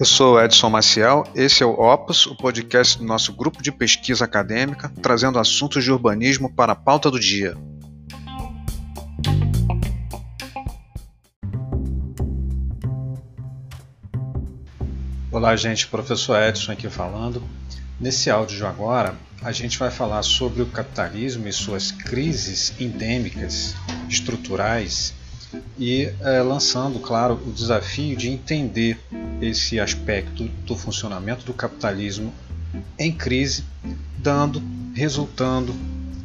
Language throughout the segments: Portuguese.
Eu sou Edson Maciel, esse é o Opus, o podcast do nosso grupo de pesquisa acadêmica, trazendo assuntos de urbanismo para a pauta do dia. Olá, gente, professor Edson aqui falando. Nesse áudio agora, a gente vai falar sobre o capitalismo e suas crises endêmicas, estruturais e é, lançando, claro, o desafio de entender esse aspecto do funcionamento do capitalismo em crise, dando, resultando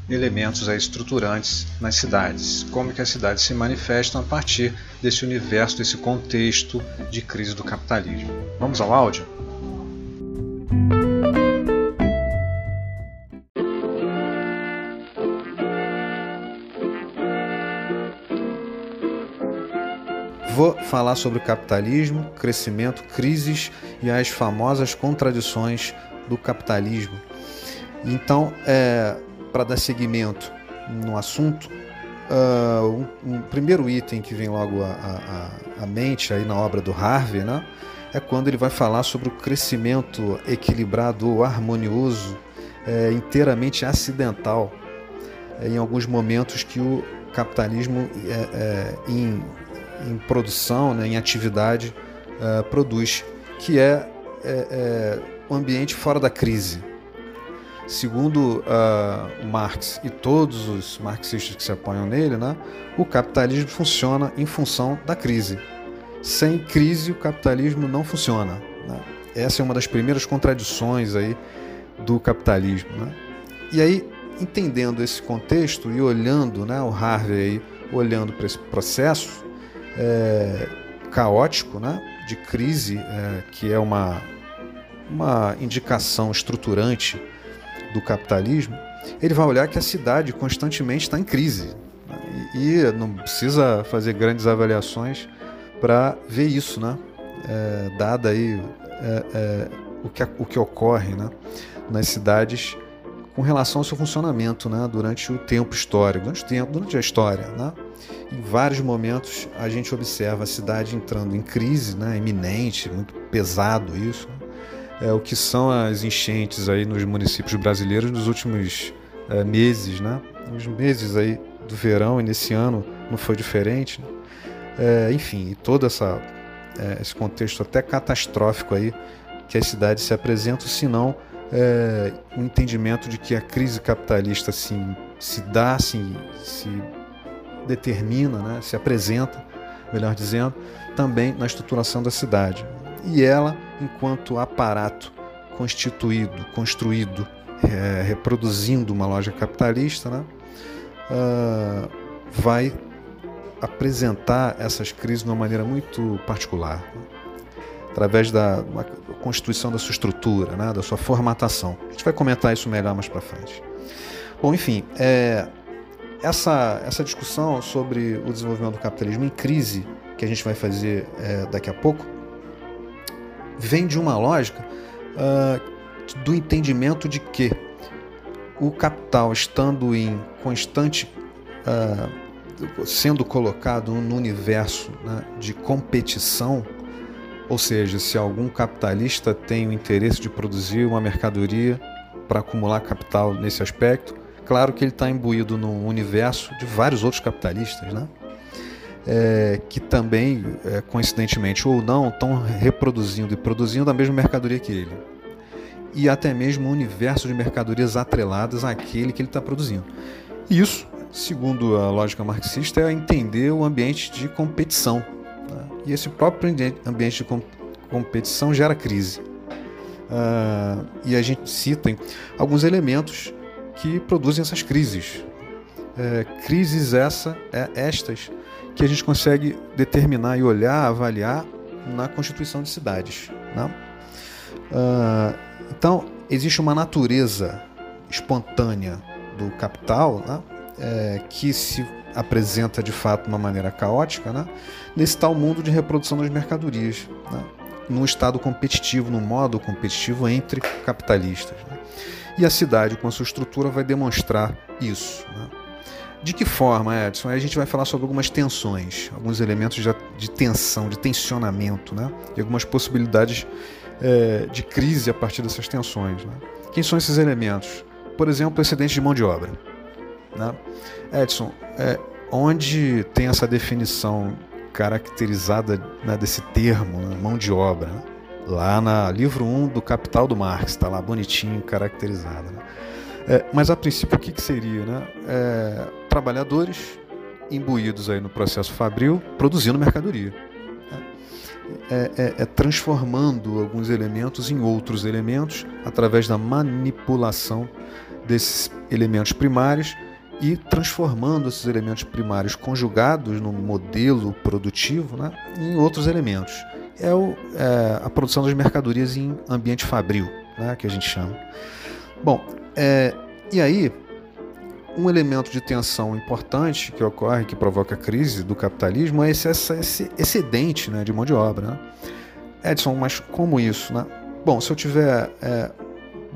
elementos estruturantes nas cidades, como que as cidades se manifestam a partir desse universo, desse contexto de crise do capitalismo. Vamos ao áudio? Vou falar sobre capitalismo, crescimento, crises e as famosas contradições do capitalismo. Então, é, para dar seguimento no assunto, uh, um, um, primeiro item que vem logo à, mente aí na obra do Harvey, né, é quando ele vai falar sobre o crescimento equilibrado, harmonioso, é, inteiramente acidental, é, em alguns momentos que o capitalismo é, é em em produção, né, em atividade, uh, produz, que é, é, é, um ambiente fora da crise. Segundo uh, Marx e todos os marxistas que se apoiam nele, né, o capitalismo funciona em função da crise. Sem crise, o capitalismo não funciona. Né? Essa é uma das primeiras contradições aí do capitalismo. Né? E aí, entendendo esse contexto e olhando né, o Harvey aí, olhando para esse processo, é, caótico, né, de crise, é, que é uma, uma indicação estruturante do capitalismo, ele vai olhar que a cidade constantemente está em crise. Né, e, e, não precisa fazer grandes avaliações para ver isso, né? É, dada aí é, é, o, que, o que ocorre né? nas cidades com relação ao seu funcionamento né? durante o tempo histórico, durante, o tempo, durante a história. Né? Em vários momentos a gente observa a cidade entrando em crise, né, iminente, muito pesado isso. É o que são as enchentes aí nos municípios brasileiros nos últimos é, meses, né? Os meses aí do verão e nesse ano não foi diferente. Né? É, enfim, todo essa, é, esse contexto até catastrófico aí que as cidades se apresentam, se não é, o entendimento de que a crise capitalista assim, se dá, assim, se determina, né, se apresenta, melhor dizendo, também na estruturação da cidade. E ela, enquanto aparato constituído, construído, é, reproduzindo uma loja capitalista, né, uh, vai apresentar essas crises de uma maneira muito particular, né, através da constituição da sua estrutura, né, da sua formatação. A gente vai comentar isso melhor mais para frente. Bom, enfim, é, essa, essa discussão sobre o desenvolvimento do capitalismo em crise, que a gente vai fazer é, daqui a pouco, vem de uma lógica uh, do entendimento de que o capital, estando em constante. Uh, sendo colocado no universo né, de competição, ou seja, se algum capitalista tem o interesse de produzir uma mercadoria para acumular capital nesse aspecto, Claro que ele está imbuído num universo de vários outros capitalistas, né? É, que também, é, coincidentemente ou não, estão reproduzindo e produzindo a mesma mercadoria que ele. E até mesmo um universo de mercadorias atreladas àquele que ele está produzindo. Isso, segundo a lógica marxista, é entender o ambiente de competição. E esse próprio ambiente de com competição gera crise. Uh, e a gente cita alguns elementos que produzem essas crises. É, crises essa, é, estas que a gente consegue determinar e olhar, avaliar na constituição de cidades. Né? Uh, então, existe uma natureza espontânea do capital né? é, que se apresenta de fato uma maneira caótica né? nesse tal mundo de reprodução das mercadorias, né? num estado competitivo, num modo competitivo entre capitalistas. Né? E a cidade, com a sua estrutura, vai demonstrar isso. Né? De que forma, Edson? Aí a gente vai falar sobre algumas tensões, alguns elementos de, de tensão, de tensionamento, né? e algumas possibilidades é, de crise a partir dessas tensões. Né? Quem são esses elementos? Por exemplo, excedente de mão de obra. Né? Edson, é, onde tem essa definição caracterizada né, desse termo, né, mão de obra? Né? Lá na livro 1 do Capital do Marx, está lá bonitinho, caracterizado. Né? É, mas a princípio o que, que seria? Né? É, trabalhadores imbuídos aí no processo fabril produzindo mercadoria. É, é, é, transformando alguns elementos em outros elementos através da manipulação desses elementos primários e transformando esses elementos primários conjugados no modelo produtivo né, em outros elementos. É, o, é, a produção das mercadorias em ambiente fabril, né, que a gente chama. Bom, é, e aí, um elemento de tensão importante que ocorre, que provoca a crise do capitalismo, é esse, esse excedente né, de mão de obra. Né? Edson, mas como isso? Né? Bom, se eu tiver é,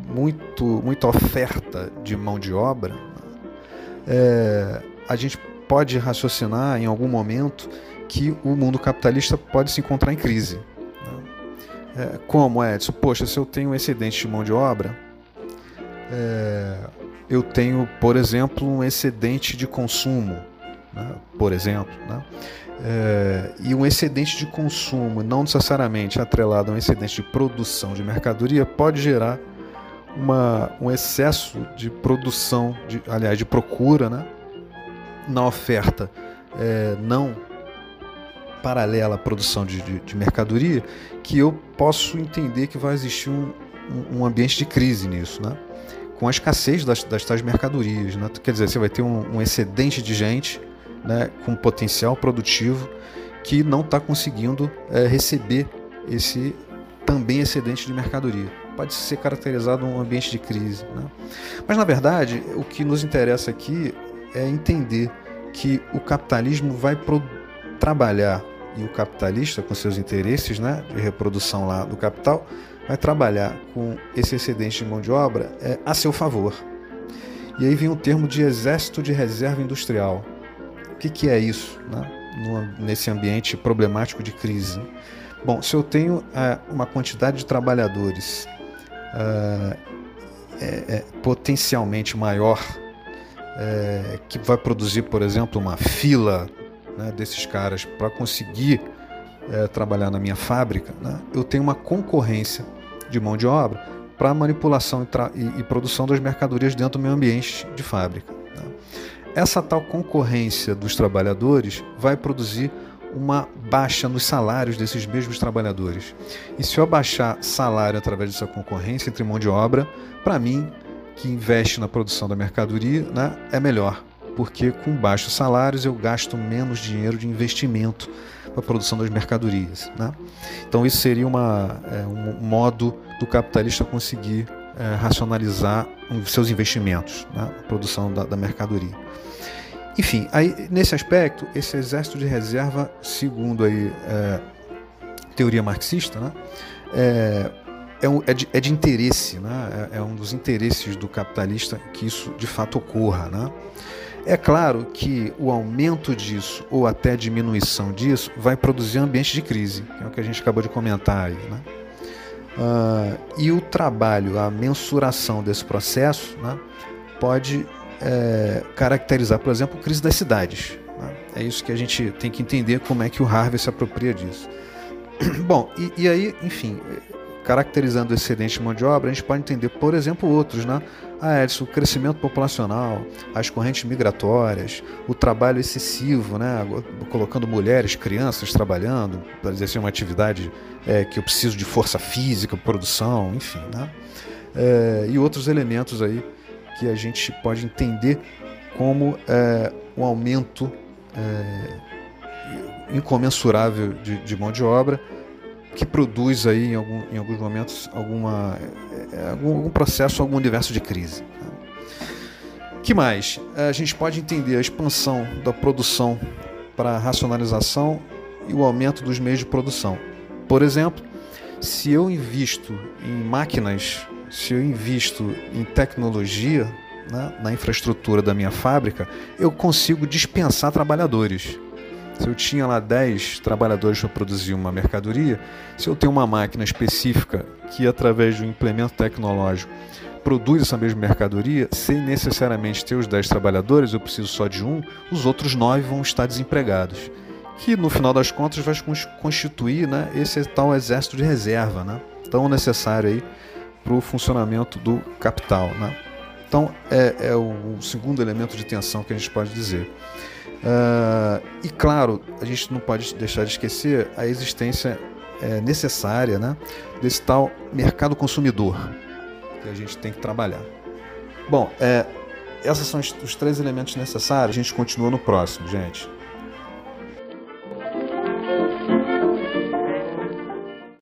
muito, muita oferta de mão de obra, é, a gente pode raciocinar em algum momento que o mundo capitalista pode se encontrar em crise. Né? É, como, Edson? Poxa, se eu tenho um excedente de mão de obra, é, eu tenho, por exemplo, um excedente de consumo, né? por exemplo. Né? É, e um excedente de consumo, não necessariamente atrelado a um excedente de produção de mercadoria, pode gerar uma, um excesso de produção, de, aliás, de procura né? na oferta é, não paralela à produção de, de, de, mercadoria, que eu posso entender que vai existir um, um ambiente de crise nisso. Né? com a escassez das, das tais mercadorias. Né? Quer dizer, você vai ter um, um excedente de gente né, com potencial produtivo que não está conseguindo é, receber esse também excedente de mercadoria. Pode ser caracterizado um ambiente de crise. Né? Mas, na verdade, o que nos interessa aqui é entender que o capitalismo vai trabalhar e o capitalista, com seus interesses né, de reprodução lá do capital, vai trabalhar com esse excedente de mão de obra é, a seu favor. E aí vem o termo de exército de reserva industrial. O que, que é isso né? No, nesse ambiente problemático de crise? Bom, se eu tenho é, uma quantidade de trabalhadores é, é, potencialmente maior, é, que vai produzir, por exemplo, uma fila né, desses caras para conseguir é, trabalhar na minha fábrica, né, eu tenho uma concorrência de mão de obra para manipulação e, e, e, produção das mercadorias dentro do meu ambiente de fábrica. Né. Essa tal concorrência dos trabalhadores vai produzir uma baixa nos salários desses mesmos trabalhadores. E se eu abaixar salário através dessa concorrência entre mão de obra, para mim, que investe na produção da mercadoria, né, é melhor, porque com baixos salários eu gasto menos dinheiro de investimento para a produção das mercadorias. Né? Então isso seria uma, é, um modo do capitalista conseguir é, racionalizar seus investimentos, né? a produção da, da mercadoria. Enfim, aí, nesse aspecto, esse exército de reserva, segundo aí, é, teoria marxista, né? é, é, um, é, de, é, de, interesse, né? É, é, um dos interesses do capitalista que isso de fato ocorra. Né? É claro que o aumento disso ou até diminuição disso vai produzir ambiente de crise, que é o que a gente acabou de comentar aí. Né? Uh, e o trabalho, a mensuração desse processo, né, pode é, caracterizar, por exemplo, crise das cidades. Né? É isso que a gente tem que entender como é que o Harvey se apropria disso. Bom, e, e aí, enfim, caracterizando o excedente de mão de obra, a gente pode entender, por exemplo, outros, né? Ah, Edson, o crescimento populacional, as correntes migratórias, o trabalho excessivo, né? colocando mulheres, crianças trabalhando para exercer uma atividade é, que eu preciso de força física, produção, enfim. Né? É, e outros elementos aí que a gente pode entender como é, um aumento é, incomensurável de, de mão de obra que produz aí em, algum, em alguns momentos alguma, é, algum, algum, processo, algum universo de crise. Que mais? A gente pode entender a expansão da produção para a racionalização e o aumento dos meios de produção. Por exemplo, se eu invisto em máquinas, se eu invisto em tecnologia, né, na infraestrutura da minha fábrica, eu consigo dispensar trabalhadores. Se eu tinha lá 10 trabalhadores para produzir uma mercadoria, se eu tenho uma máquina específica que, através de um implemento tecnológico, produz essa mesma mercadoria, sem necessariamente ter os 10 trabalhadores, eu preciso só de um, os outros 9 vão estar desempregados. Que no final das contas vai constituir né, esse tal exército de reserva, né, tão necessário aí para o funcionamento do capital. Né? Então, é, é, o segundo elemento de tensão que a gente pode dizer. Uh, e claro, a gente não pode deixar de esquecer a existência é, necessária né, desse tal mercado consumidor que a gente tem que trabalhar. Bom, é, esses são os três elementos necessários. A gente continua no próximo, gente.